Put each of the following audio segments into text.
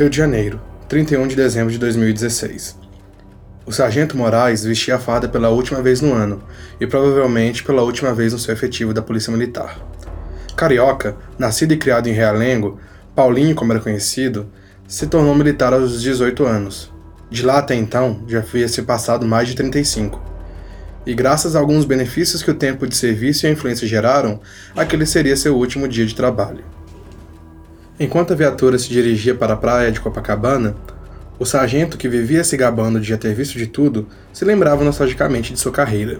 Rio de Janeiro, 31 de dezembro de 2016. O sargento Moraes vestia a farda pela última vez no ano e provavelmente pela última vez no seu efetivo da Polícia Militar. Carioca, nascido e criado em Realengo, Paulinho, como era conhecido, se tornou militar aos 18 anos. De lá até então, já havia se passado mais de 35. E graças a alguns benefícios que o tempo de serviço e a influência geraram, aquele seria seu último dia de trabalho. Enquanto a viatura se dirigia para a praia de Copacabana, o sargento, que vivia se gabando de já ter visto de tudo, se lembrava nostalgicamente de sua carreira,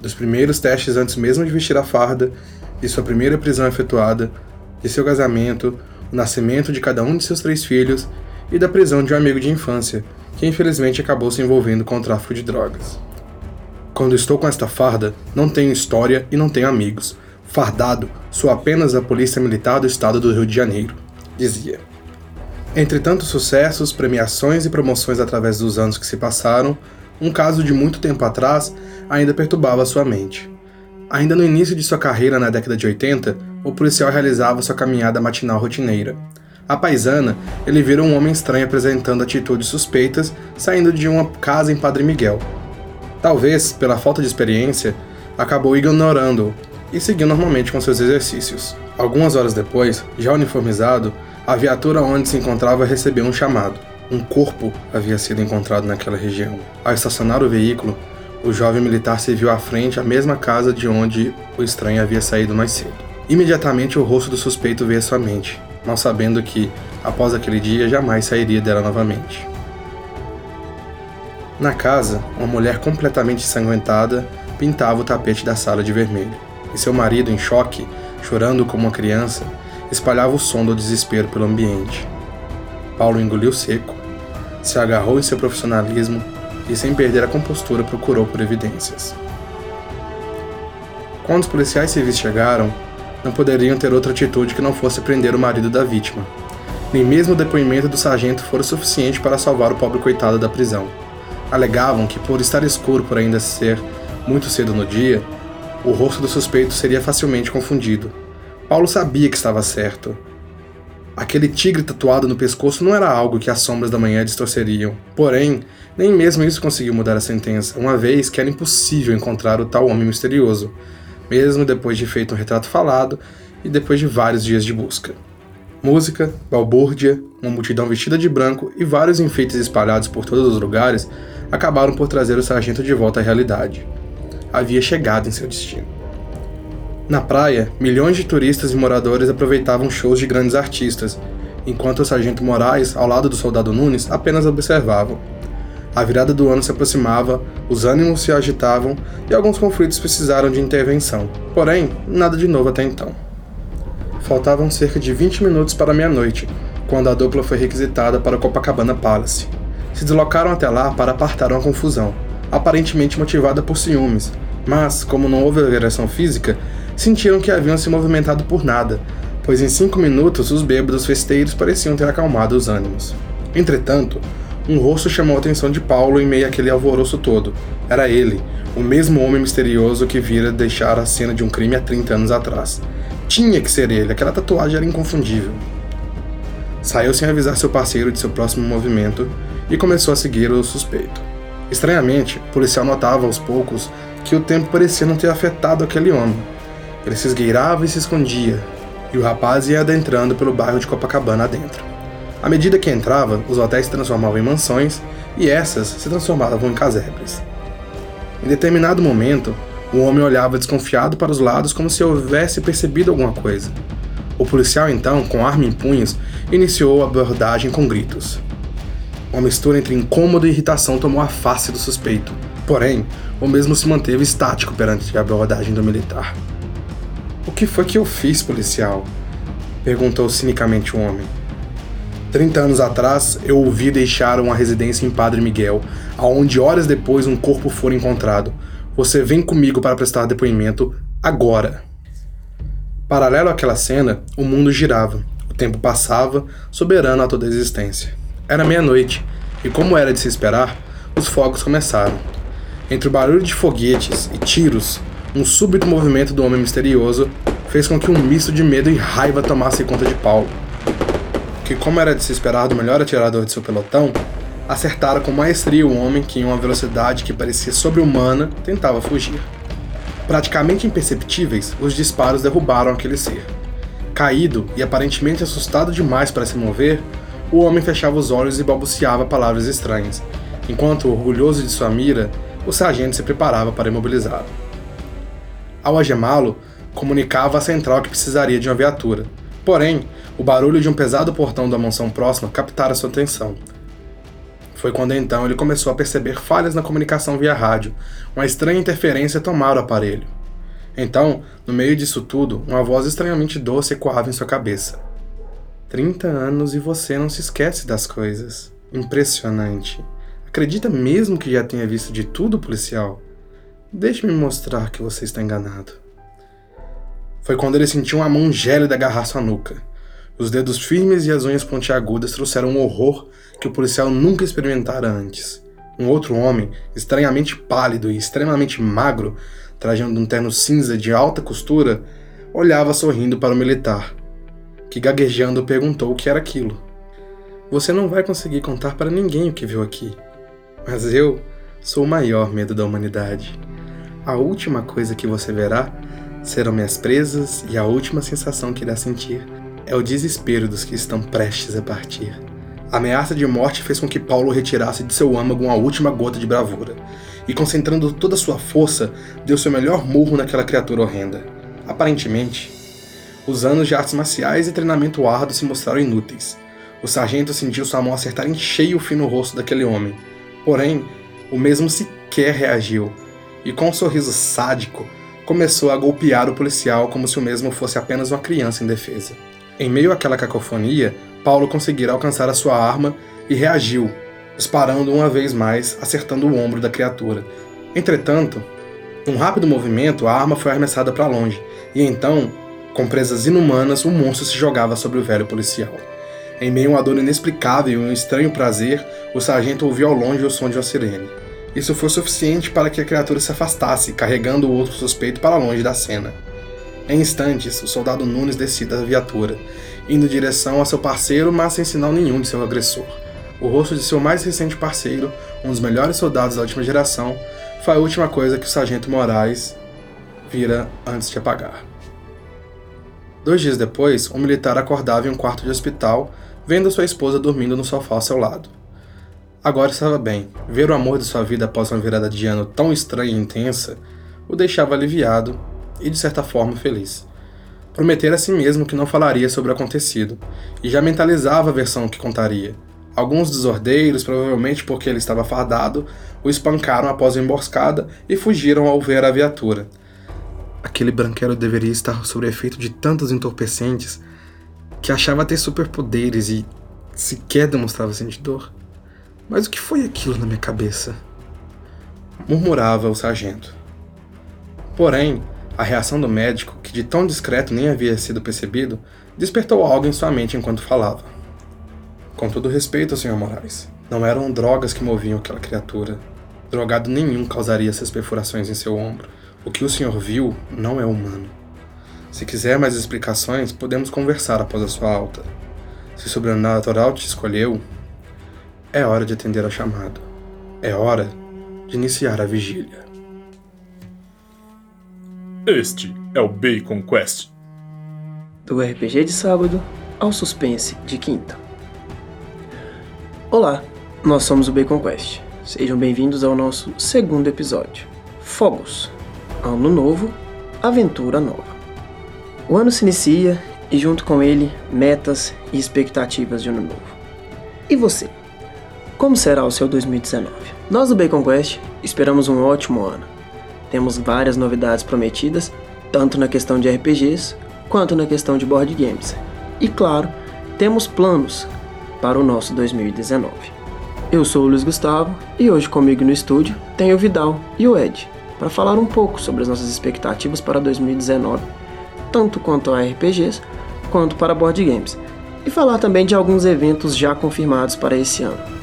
dos primeiros testes antes mesmo de vestir a farda, de sua primeira prisão efetuada, de seu casamento, o nascimento de cada um de seus três filhos e da prisão de um amigo de infância, que infelizmente acabou se envolvendo com o tráfico de drogas. Quando estou com esta farda, não tenho história e não tenho amigos. Fardado, sou apenas a polícia militar do estado do Rio de Janeiro dizia. Entre tantos sucessos, premiações e promoções através dos anos que se passaram, um caso de muito tempo atrás ainda perturbava sua mente. Ainda no início de sua carreira na década de 80, o policial realizava sua caminhada matinal rotineira. A paisana, ele vira um homem estranho apresentando atitudes suspeitas saindo de uma casa em Padre Miguel. Talvez, pela falta de experiência, acabou ignorando-o e seguiu normalmente com seus exercícios. Algumas horas depois, já uniformizado, a viatura onde se encontrava recebeu um chamado. Um corpo havia sido encontrado naquela região. Ao estacionar o veículo, o jovem militar se viu à frente à mesma casa de onde o estranho havia saído mais cedo. Imediatamente o rosto do suspeito veio à sua mente, mal sabendo que, após aquele dia, jamais sairia dela novamente. Na casa, uma mulher completamente ensanguentada pintava o tapete da sala de vermelho, e seu marido, em choque, chorando como uma criança, espalhava o som do desespero pelo ambiente. Paulo engoliu seco, se agarrou em seu profissionalismo e, sem perder a compostura, procurou por evidências. Quando os policiais civis chegaram, não poderiam ter outra atitude que não fosse prender o marido da vítima. Nem mesmo o depoimento do sargento fora suficiente para salvar o pobre coitado da prisão. Alegavam que, por estar escuro por ainda ser muito cedo no dia, o rosto do suspeito seria facilmente confundido, Paulo sabia que estava certo. Aquele tigre tatuado no pescoço não era algo que as sombras da manhã distorceriam. Porém, nem mesmo isso conseguiu mudar a sentença, uma vez que era impossível encontrar o tal homem misterioso, mesmo depois de feito um retrato falado e depois de vários dias de busca. Música, balbúrdia, uma multidão vestida de branco e vários enfeites espalhados por todos os lugares acabaram por trazer o sargento de volta à realidade. Havia chegado em seu destino. Na praia, milhões de turistas e moradores aproveitavam shows de grandes artistas, enquanto o sargento Moraes, ao lado do soldado Nunes, apenas observavam. A virada do ano se aproximava, os ânimos se agitavam e alguns conflitos precisaram de intervenção. Porém, nada de novo até então. Faltavam cerca de 20 minutos para meia-noite, quando a dupla foi requisitada para o Copacabana Palace. Se deslocaram até lá para apartar uma confusão, aparentemente motivada por ciúmes, mas, como não houve agressão física, sentiram que haviam se movimentado por nada, pois em cinco minutos os bêbados festeiros pareciam ter acalmado os ânimos. Entretanto, um rosto chamou a atenção de Paulo em meio àquele alvoroço todo. Era ele, o mesmo homem misterioso que vira deixar a cena de um crime há 30 anos atrás. Tinha que ser ele, aquela tatuagem era inconfundível. Saiu sem avisar seu parceiro de seu próximo movimento e começou a seguir o suspeito. Estranhamente, o policial notava aos poucos que o tempo parecia não ter afetado aquele homem. Ele se esgueirava e se escondia, e o rapaz ia adentrando pelo bairro de Copacabana adentro. À medida que entrava, os hotéis se transformavam em mansões e essas se transformavam em casebres. Em determinado momento, o homem olhava desconfiado para os lados como se houvesse percebido alguma coisa. O policial, então, com arma em punhos, iniciou a abordagem com gritos. Uma mistura entre incômodo e irritação tomou a face do suspeito. Porém, o mesmo se manteve estático perante a abordagem do militar. O que foi que eu fiz, policial? perguntou cinicamente o homem. Trinta anos atrás, eu ouvi deixar uma residência em Padre Miguel, aonde horas depois um corpo foi encontrado. Você vem comigo para prestar depoimento agora. Paralelo àquela cena, o mundo girava, o tempo passava, soberano a toda a existência. Era meia-noite, e como era de se esperar, os fogos começaram. Entre o barulho de foguetes e tiros, um súbito movimento do homem misterioso fez com que um misto de medo e raiva tomasse conta de Paulo. que, como era de se esperar do melhor atirador de seu pelotão, acertara com maestria o homem que, em uma velocidade que parecia sobre-humana, tentava fugir. Praticamente imperceptíveis, os disparos derrubaram aquele ser. Caído e aparentemente assustado demais para se mover, o homem fechava os olhos e balbuciava palavras estranhas, enquanto, orgulhoso de sua mira, o sargento se preparava para imobilizá-lo. Ao agemá-lo, comunicava à central que precisaria de uma viatura. Porém, o barulho de um pesado portão da mansão próxima captara sua atenção. Foi quando então ele começou a perceber falhas na comunicação via rádio. Uma estranha interferência tomara o aparelho. Então, no meio disso tudo, uma voz estranhamente doce ecoava em sua cabeça. 30 anos e você não se esquece das coisas. Impressionante. Acredita mesmo que já tenha visto de tudo, policial? Deixe-me mostrar que você está enganado. Foi quando ele sentiu uma mão gélida agarrar sua nuca. Os dedos firmes e as unhas pontiagudas trouxeram um horror que o policial nunca experimentara antes. Um outro homem, estranhamente pálido e extremamente magro, trajando um terno cinza de alta costura, olhava sorrindo para o militar, que gaguejando perguntou o que era aquilo. Você não vai conseguir contar para ninguém o que viu aqui, mas eu sou o maior medo da humanidade. A última coisa que você verá serão minhas presas e a última sensação que irá sentir é o desespero dos que estão prestes a partir. A ameaça de morte fez com que Paulo retirasse de seu âmago uma última gota de bravura, e concentrando toda a sua força, deu seu melhor murro naquela criatura horrenda. Aparentemente, os anos de artes marciais e treinamento árduo se mostraram inúteis. O sargento sentiu sua mão acertar em cheio o fino rosto daquele homem, Porém, o mesmo sequer reagiu, e com um sorriso sádico, começou a golpear o policial como se o mesmo fosse apenas uma criança indefesa. Em meio àquela cacofonia, Paulo conseguira alcançar a sua arma e reagiu, disparando uma vez mais, acertando o ombro da criatura. Entretanto, num rápido movimento, a arma foi arremessada para longe, e então, com presas inumanas, o monstro se jogava sobre o velho policial. Em meio a uma dor inexplicável e um estranho prazer, o sargento ouviu ao longe o som de uma sirene. Isso foi suficiente para que a criatura se afastasse, carregando o outro suspeito para longe da cena. Em instantes, o soldado Nunes descia da viatura, indo em direção a seu parceiro, mas sem sinal nenhum de seu agressor. O rosto de seu mais recente parceiro, um dos melhores soldados da última geração, foi a última coisa que o sargento Moraes vira antes de apagar. Dois dias depois, um militar acordava em um quarto de hospital, vendo sua esposa dormindo no sofá ao seu lado. Agora estava bem. Ver o amor de sua vida após uma virada de ano tão estranha e intensa o deixava aliviado e, de certa forma, feliz. Prometera a si mesmo que não falaria sobre o acontecido, e já mentalizava a versão que contaria. Alguns desordeiros, provavelmente porque ele estava fardado, o espancaram após a emboscada e fugiram ao ver a viatura. Aquele branquelo deveria estar sob efeito de tantos entorpecentes que achava ter superpoderes e sequer demonstrava sentir dor. Mas o que foi aquilo na minha cabeça? Murmurava o sargento. Porém, a reação do médico, que de tão discreto nem havia sido percebido, despertou algo em sua mente enquanto falava. Com todo respeito, Sr. Moraes, não eram drogas que moviam aquela criatura. Drogado nenhum causaria essas perfurações em seu ombro. O que o senhor viu não é humano. Se quiser mais explicações, podemos conversar após a sua alta. Se o sobrenatural te escolheu, é hora de atender ao chamado. É hora de iniciar a vigília. Este é o Bacon Quest. Do RPG de sábado ao suspense de quinta. Olá, nós somos o Bacon Quest. Sejam bem-vindos ao nosso segundo episódio. Fogos. Ano novo, aventura nova. O ano se inicia e, junto com ele, metas e expectativas de ano novo. E você? Como será o seu 2019? Nós do Bacon Quest esperamos um ótimo ano. Temos várias novidades prometidas, tanto na questão de RPGs quanto na questão de board games. E claro, temos planos para o nosso 2019. Eu sou o Luiz Gustavo e hoje comigo no estúdio tenho o Vidal e o Ed para falar um pouco sobre as nossas expectativas para 2019, tanto quanto a RPGs quanto para board games, e falar também de alguns eventos já confirmados para esse ano.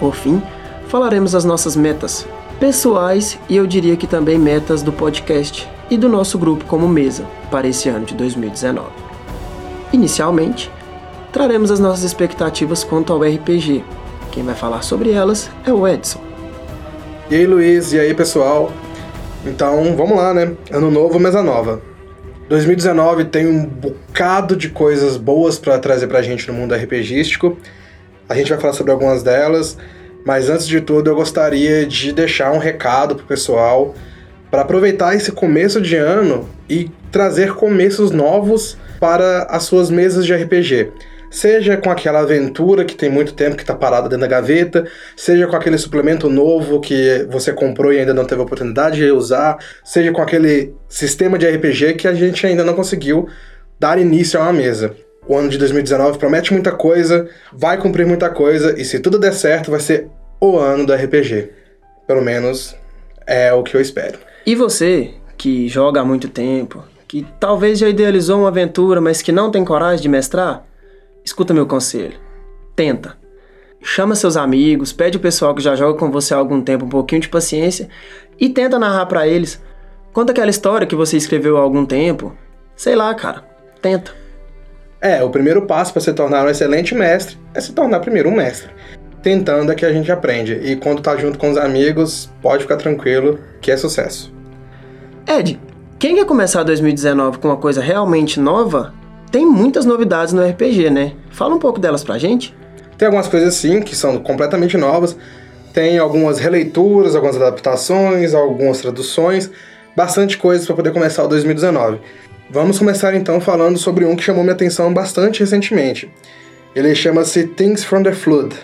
Por fim, falaremos das nossas metas pessoais e eu diria que também metas do podcast e do nosso grupo como mesa para esse ano de 2019. Inicialmente, traremos as nossas expectativas quanto ao RPG. Quem vai falar sobre elas é o Edson. E aí, Luiz, e aí, pessoal? Então, vamos lá, né? Ano novo, mesa nova. 2019 tem um bocado de coisas boas para trazer pra gente no mundo RPGístico. A gente vai falar sobre algumas delas, mas antes de tudo eu gostaria de deixar um recado pro pessoal para aproveitar esse começo de ano e trazer começos novos para as suas mesas de RPG seja com aquela aventura que tem muito tempo que está parada dentro da gaveta, seja com aquele suplemento novo que você comprou e ainda não teve a oportunidade de usar, seja com aquele sistema de RPG que a gente ainda não conseguiu dar início a uma mesa. O ano de 2019 promete muita coisa, vai cumprir muita coisa e se tudo der certo vai ser o ano do RPG. Pelo menos é o que eu espero. E você, que joga há muito tempo, que talvez já idealizou uma aventura, mas que não tem coragem de mestrar, Escuta meu conselho. Tenta. Chama seus amigos, pede o pessoal que já joga com você há algum tempo um pouquinho de paciência e tenta narrar para eles. Conta aquela história que você escreveu há algum tempo. Sei lá, cara. Tenta. É, o primeiro passo para se tornar um excelente mestre é se tornar primeiro um mestre. Tentando é que a gente aprende. E quando tá junto com os amigos, pode ficar tranquilo que é sucesso. Ed, quem quer começar 2019 com uma coisa realmente nova, tem muitas novidades no RPG, né? Fala um pouco delas pra gente. Tem algumas coisas sim que são completamente novas. Tem algumas releituras, algumas adaptações, algumas traduções, bastante coisas para poder começar o 2019. Vamos começar então falando sobre um que chamou minha atenção bastante recentemente. Ele chama-se Things from the Flood.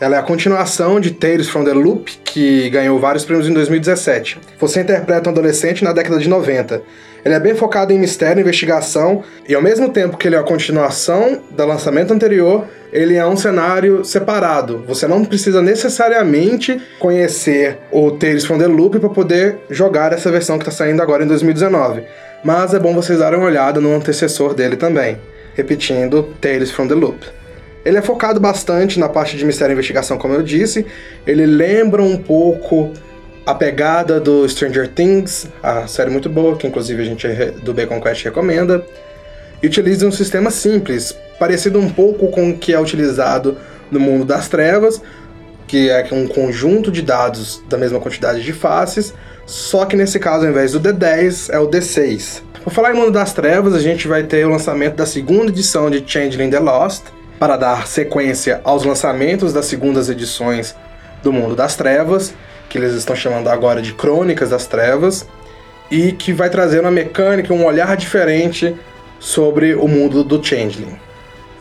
Ela é a continuação de Tales from the Loop, que ganhou vários prêmios em 2017. Você interpreta um adolescente na década de 90 ele é bem focado em mistério investigação, e ao mesmo tempo que ele é a continuação do lançamento anterior, ele é um cenário separado. Você não precisa necessariamente conhecer o Tales from the Loop para poder jogar essa versão que está saindo agora em 2019. Mas é bom vocês darem uma olhada no antecessor dele também. Repetindo, Tales from the Loop. Ele é focado bastante na parte de mistério e investigação, como eu disse. Ele lembra um pouco a pegada do Stranger Things, a série muito boa, que inclusive a gente do Bacon Quest recomenda, e utiliza um sistema simples, parecido um pouco com o que é utilizado no mundo das trevas, que é um conjunto de dados da mesma quantidade de faces, só que nesse caso, ao invés do D10, é o D6. Por falar em Mundo das Trevas, a gente vai ter o lançamento da segunda edição de Changeling the Lost, para dar sequência aos lançamentos das segundas edições do Mundo das Trevas, que eles estão chamando agora de Crônicas das Trevas, e que vai trazer uma mecânica, um olhar diferente sobre o mundo do Changeling.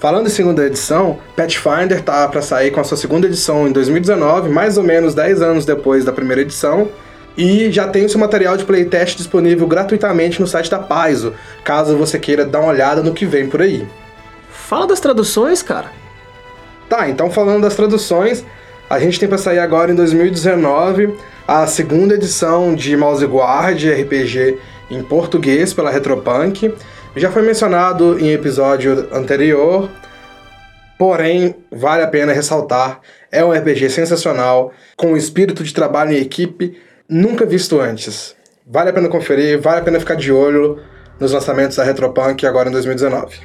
Falando em segunda edição, Pathfinder tá para sair com a sua segunda edição em 2019, mais ou menos 10 anos depois da primeira edição, e já tem o seu material de playtest disponível gratuitamente no site da Paizo, caso você queira dar uma olhada no que vem por aí. Fala das traduções, cara. Tá, então falando das traduções, a gente tem para sair agora em 2019 a segunda edição de Mouse Guard RPG em português pela Retropunk. Já foi mencionado em episódio anterior, porém vale a pena ressaltar, é um RPG sensacional, com um espírito de trabalho em equipe nunca visto antes. Vale a pena conferir, vale a pena ficar de olho nos lançamentos da Retropunk agora em 2019.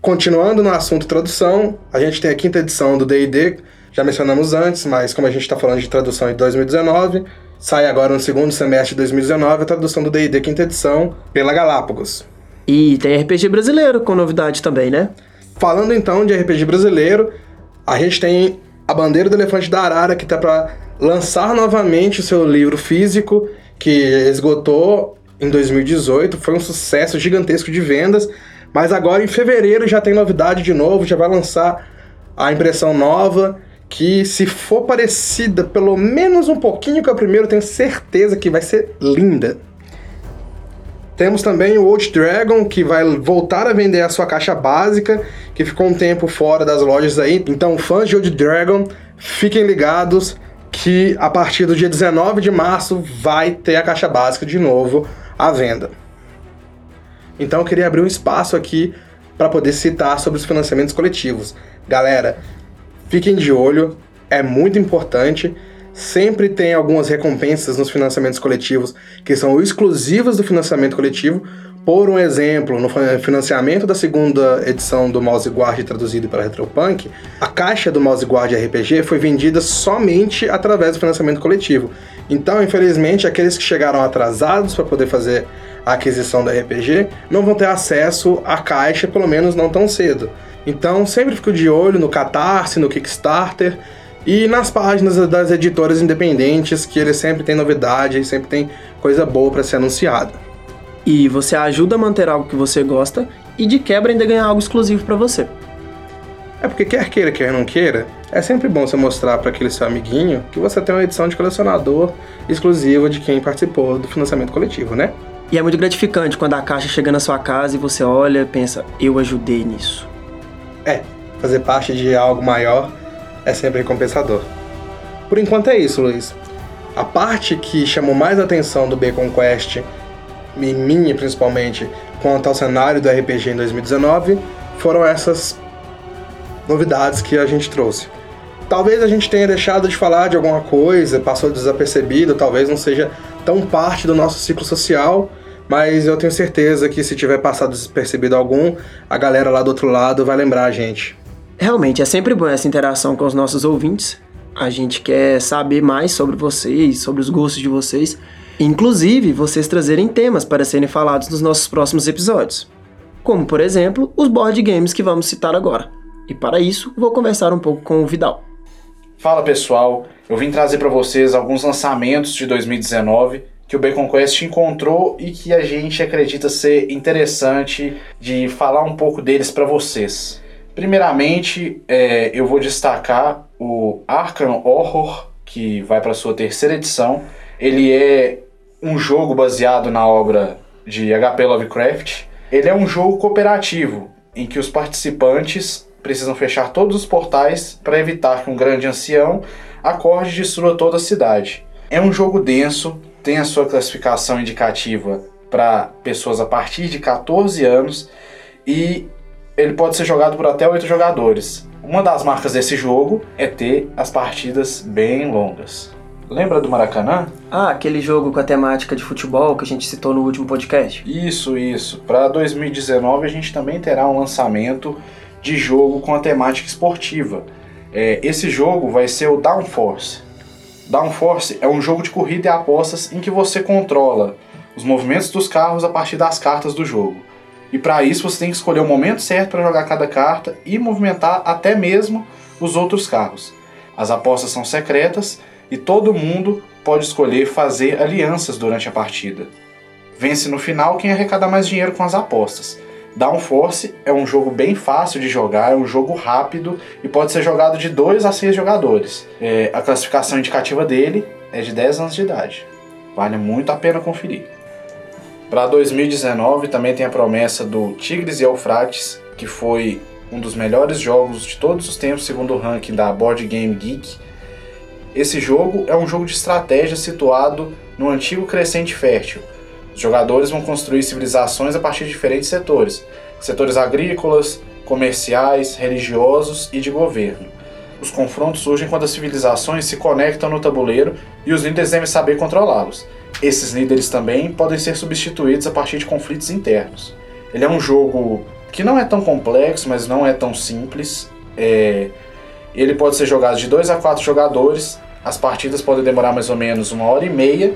Continuando no assunto tradução, a gente tem a quinta edição do D&D já mencionamos antes, mas como a gente está falando de tradução de 2019, sai agora no segundo semestre de 2019 a tradução do D&D quinta edição pela Galápagos. E tem RPG brasileiro com novidade também, né? Falando então de RPG brasileiro, a gente tem a Bandeira do Elefante da Arara que está para lançar novamente o seu livro físico que esgotou em 2018, foi um sucesso gigantesco de vendas, mas agora em fevereiro já tem novidade de novo, já vai lançar a impressão nova que se for parecida pelo menos um pouquinho com a primeira, eu tenho certeza que vai ser linda. Temos também o Old Dragon, que vai voltar a vender a sua caixa básica, que ficou um tempo fora das lojas aí. Então, fãs de Old Dragon, fiquem ligados que a partir do dia 19 de março vai ter a caixa básica de novo à venda. Então, eu queria abrir um espaço aqui para poder citar sobre os financiamentos coletivos. Galera, Fiquem de olho, é muito importante. Sempre tem algumas recompensas nos financiamentos coletivos que são exclusivas do financiamento coletivo, Por um exemplo, no financiamento da segunda edição do Mouse Guard traduzido para Retropunk, a caixa do Mouse Guard RPG foi vendida somente através do financiamento coletivo. Então, infelizmente, aqueles que chegaram atrasados para poder fazer a aquisição da RPG não vão ter acesso à caixa, pelo menos não tão cedo. Então, sempre fico de olho no Catarse, no Kickstarter e nas páginas das editoras independentes, que eles sempre têm novidade e sempre tem coisa boa para ser anunciada. E você ajuda a manter algo que você gosta e de quebra ainda ganhar algo exclusivo para você. É porque quer queira, quer não queira, é sempre bom você mostrar para aquele seu amiguinho que você tem uma edição de colecionador exclusiva de quem participou do financiamento coletivo, né? E é muito gratificante quando a caixa chega na sua casa e você olha e pensa, eu ajudei nisso. É, fazer parte de algo maior é sempre recompensador. Por enquanto é isso, Luiz. A parte que chamou mais atenção do Bacon Quest, e minha principalmente, quanto ao cenário do RPG em 2019, foram essas novidades que a gente trouxe. Talvez a gente tenha deixado de falar de alguma coisa, passou desapercebido, talvez não seja tão parte do nosso ciclo social, mas eu tenho certeza que se tiver passado despercebido algum, a galera lá do outro lado vai lembrar a gente. Realmente é sempre bom essa interação com os nossos ouvintes. A gente quer saber mais sobre vocês, sobre os gostos de vocês, inclusive vocês trazerem temas para serem falados nos nossos próximos episódios. Como, por exemplo, os board games que vamos citar agora. E para isso, vou conversar um pouco com o Vidal. Fala pessoal, eu vim trazer para vocês alguns lançamentos de 2019 que o Bacon Quest encontrou e que a gente acredita ser interessante de falar um pouco deles para vocês. Primeiramente, é, eu vou destacar o Arkham Horror, que vai para sua terceira edição. Ele é um jogo baseado na obra de H.P. Lovecraft. Ele é um jogo cooperativo, em que os participantes precisam fechar todos os portais para evitar que um grande ancião acorde e destrua toda a cidade. É um jogo denso, tem a sua classificação indicativa para pessoas a partir de 14 anos e ele pode ser jogado por até 8 jogadores. Uma das marcas desse jogo é ter as partidas bem longas. Lembra do Maracanã? Ah, aquele jogo com a temática de futebol que a gente citou no último podcast. Isso, isso. Para 2019 a gente também terá um lançamento de jogo com a temática esportiva. É, esse jogo vai ser o Downforce. Downforce é um jogo de corrida e apostas em que você controla os movimentos dos carros a partir das cartas do jogo. E para isso você tem que escolher o momento certo para jogar cada carta e movimentar até mesmo os outros carros. As apostas são secretas e todo mundo pode escolher fazer alianças durante a partida. Vence no final quem arrecada mais dinheiro com as apostas. Downforce é um jogo bem fácil de jogar, é um jogo rápido e pode ser jogado de 2 a 6 jogadores. É, a classificação indicativa dele é de 10 anos de idade. Vale muito a pena conferir. Para 2019 também tem a promessa do Tigres e Eufrates, que foi um dos melhores jogos de todos os tempos segundo o ranking da Board Game Geek. Esse jogo é um jogo de estratégia situado no antigo Crescente Fértil, os jogadores vão construir civilizações a partir de diferentes setores: setores agrícolas, comerciais, religiosos e de governo. Os confrontos surgem quando as civilizações se conectam no tabuleiro e os líderes devem saber controlá-los. Esses líderes também podem ser substituídos a partir de conflitos internos. Ele é um jogo que não é tão complexo, mas não é tão simples. É... Ele pode ser jogado de 2 a 4 jogadores. As partidas podem demorar mais ou menos uma hora e meia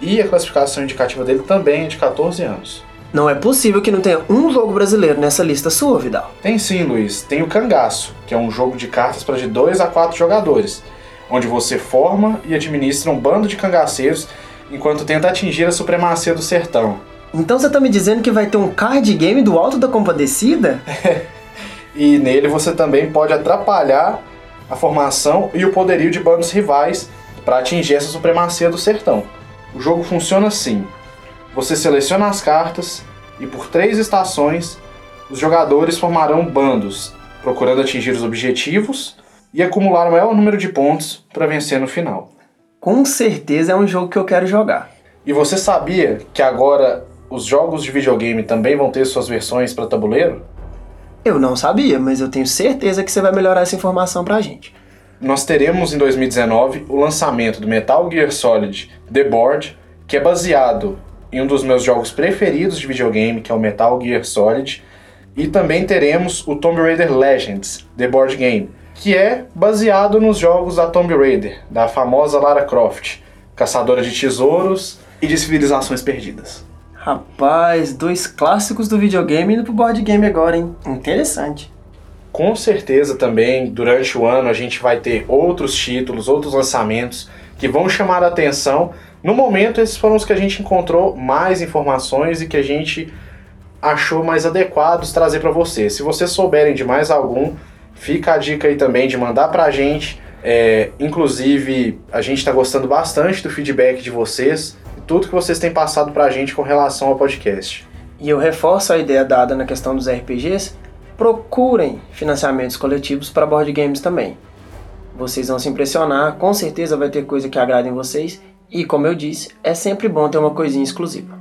e a classificação indicativa dele também é de 14 anos. Não é possível que não tenha um jogo brasileiro nessa lista sua, Vidal. Tem sim, Luiz. Tem o Cangaço, que é um jogo de cartas para de 2 a 4 jogadores, onde você forma e administra um bando de cangaceiros enquanto tenta atingir a supremacia do sertão. Então você tá me dizendo que vai ter um card game do Alto da Compadecida? e nele você também pode atrapalhar a formação e o poderio de bandos rivais para atingir essa supremacia do sertão. O jogo funciona assim: você seleciona as cartas e por três estações os jogadores formarão bandos, procurando atingir os objetivos e acumular o maior número de pontos para vencer no final. Com certeza é um jogo que eu quero jogar. E você sabia que agora os jogos de videogame também vão ter suas versões para tabuleiro? Eu não sabia, mas eu tenho certeza que você vai melhorar essa informação pra gente nós teremos em 2019 o lançamento do Metal Gear Solid The Board, que é baseado em um dos meus jogos preferidos de videogame, que é o Metal Gear Solid. E também teremos o Tomb Raider Legends, The Board Game, que é baseado nos jogos da Tomb Raider, da famosa Lara Croft, caçadora de tesouros e de civilizações perdidas. Rapaz, dois clássicos do videogame indo pro board game agora, hein? Interessante. Com certeza também, durante o ano, a gente vai ter outros títulos, outros lançamentos que vão chamar a atenção. No momento, esses foram os que a gente encontrou mais informações e que a gente achou mais adequados trazer para vocês. Se vocês souberem de mais algum, fica a dica aí também de mandar pra gente. É, inclusive, a gente está gostando bastante do feedback de vocês e tudo que vocês têm passado pra gente com relação ao podcast. E eu reforço a ideia dada na questão dos RPGs. Procurem financiamentos coletivos para board games também. Vocês vão se impressionar, com certeza vai ter coisa que agradem vocês. E como eu disse, é sempre bom ter uma coisinha exclusiva.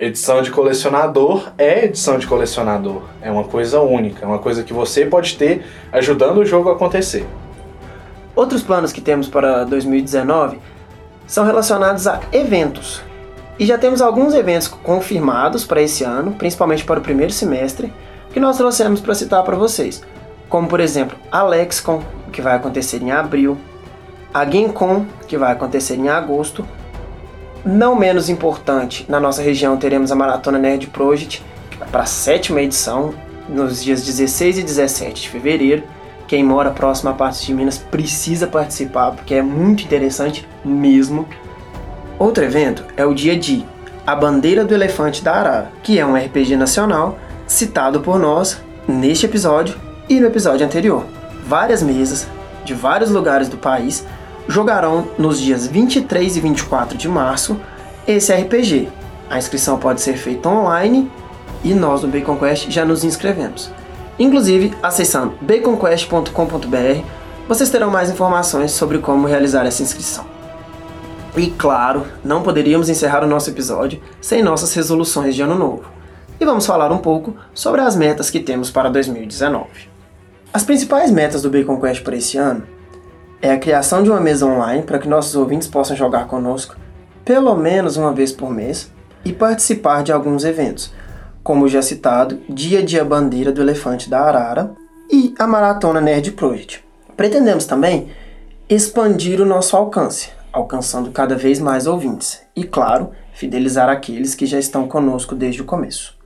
Edição de colecionador é edição de colecionador. É uma coisa única, é uma coisa que você pode ter ajudando o jogo a acontecer. Outros planos que temos para 2019 são relacionados a eventos. E já temos alguns eventos confirmados para esse ano, principalmente para o primeiro semestre, que nós trouxemos para citar para vocês. Como por exemplo, a LexCon, que vai acontecer em abril, a GameCon, que vai acontecer em agosto, não menos importante, na nossa região teremos a Maratona Nerd Project, para a sétima edição, nos dias 16 e 17 de fevereiro. Quem mora próximo à parte de Minas precisa participar, porque é muito interessante mesmo. Outro evento é o dia D, A Bandeira do Elefante da Arara, que é um RPG nacional citado por nós neste episódio e no episódio anterior. Várias mesas de vários lugares do país jogarão nos dias 23 e 24 de março esse RPG. A inscrição pode ser feita online e nós no Bacon Quest já nos inscrevemos. Inclusive, acessando baconquest.com.br, vocês terão mais informações sobre como realizar essa inscrição. E claro, não poderíamos encerrar o nosso episódio sem nossas resoluções de ano novo. E vamos falar um pouco sobre as metas que temos para 2019. As principais metas do Bacon Quest para esse ano é a criação de uma mesa online para que nossos ouvintes possam jogar conosco pelo menos uma vez por mês e participar de alguns eventos, como já citado, Dia a Bandeira do Elefante da Arara e a Maratona Nerd Project. Pretendemos também expandir o nosso alcance, alcançando cada vez mais ouvintes e, claro, fidelizar aqueles que já estão conosco desde o começo.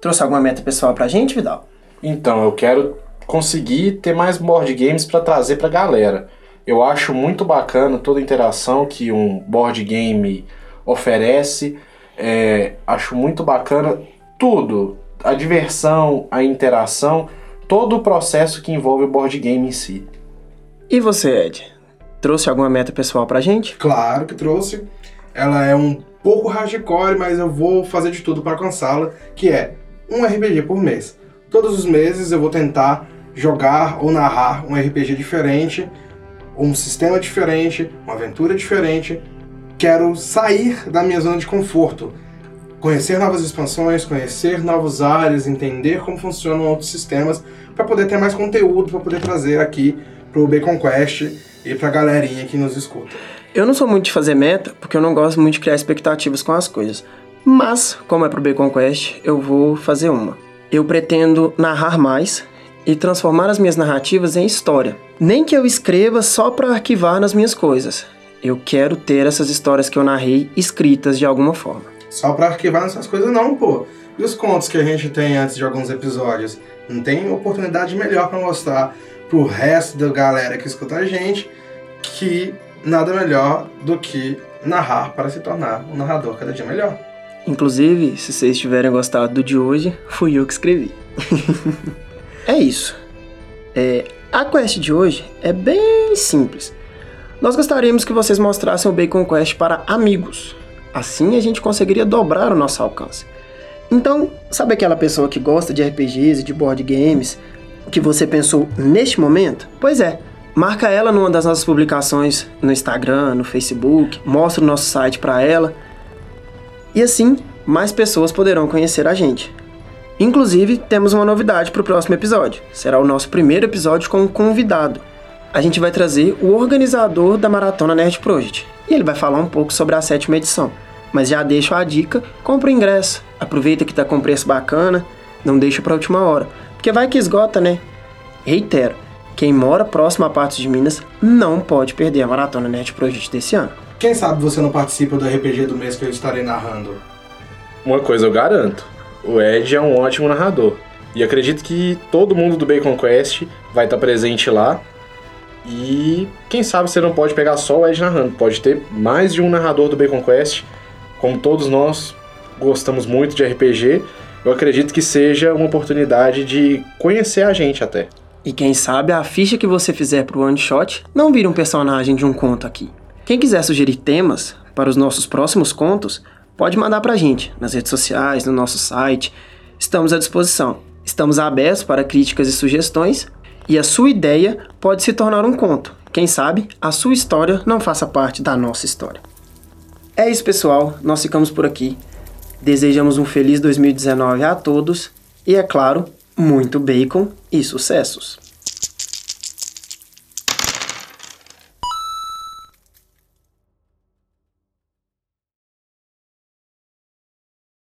Trouxe alguma meta pessoal pra gente, Vidal? Então, eu quero conseguir ter mais board games para trazer para a galera. Eu acho muito bacana toda a interação que um board game oferece. É, acho muito bacana tudo, a diversão, a interação, todo o processo que envolve o board game em si. E você, Ed? Trouxe alguma meta pessoal pra gente? Claro que trouxe. Ela é um pouco hardcore, mas eu vou fazer de tudo para alcançá-la, que é um RPG por mês. Todos os meses eu vou tentar jogar ou narrar um RPG diferente, um sistema diferente, uma aventura diferente. Quero sair da minha zona de conforto, conhecer novas expansões, conhecer novos áreas, entender como funcionam outros sistemas, para poder ter mais conteúdo, para poder trazer aqui pro Bacon Quest e pra galerinha que nos escuta. Eu não sou muito de fazer meta, porque eu não gosto muito de criar expectativas com as coisas. Mas, como é pro Bacon Quest, eu vou fazer uma. Eu pretendo narrar mais, e transformar as minhas narrativas em história. Nem que eu escreva só para arquivar nas minhas coisas. Eu quero ter essas histórias que eu narrei escritas de alguma forma. Só para arquivar nessas coisas não, pô. E os contos que a gente tem antes de alguns episódios? Não tem oportunidade melhor para mostrar pro resto da galera que escuta a gente que nada melhor do que narrar para se tornar um narrador cada dia melhor. Inclusive, se vocês tiverem gostado do de hoje, fui eu que escrevi. É isso. É, a quest de hoje é bem simples. Nós gostaríamos que vocês mostrassem o Bacon Quest para amigos. Assim a gente conseguiria dobrar o nosso alcance. Então, sabe aquela pessoa que gosta de RPGs e de board games que você pensou neste momento? Pois é, marca ela numa das nossas publicações no Instagram, no Facebook, mostra o nosso site para ela. E assim, mais pessoas poderão conhecer a gente. Inclusive, temos uma novidade para o próximo episódio. Será o nosso primeiro episódio com um convidado. A gente vai trazer o organizador da Maratona Nerd Project e ele vai falar um pouco sobre a sétima edição. Mas já deixo a dica, compra o ingresso. Aproveita que tá com preço bacana, não deixa pra última hora. Porque vai que esgota, né? Reitero, quem mora próximo a Patos de Minas não pode perder a Maratona Nerd Project desse ano. Quem sabe você não participa do RPG do mês que eu estarei narrando? Uma coisa eu garanto: o Ed é um ótimo narrador. E acredito que todo mundo do Bacon Quest vai estar presente lá. E quem sabe você não pode pegar só o Ed narrando, pode ter mais de um narrador do Bacon Quest. Como todos nós gostamos muito de RPG, eu acredito que seja uma oportunidade de conhecer a gente até. E quem sabe a ficha que você fizer pro one shot não vira um personagem de um conto aqui. Quem quiser sugerir temas para os nossos próximos contos, pode mandar pra gente nas redes sociais, no nosso site. Estamos à disposição. Estamos abertos para críticas e sugestões, e a sua ideia pode se tornar um conto. Quem sabe a sua história não faça parte da nossa história. É isso, pessoal. Nós ficamos por aqui. Desejamos um feliz 2019 a todos e, é claro, muito bacon e sucessos.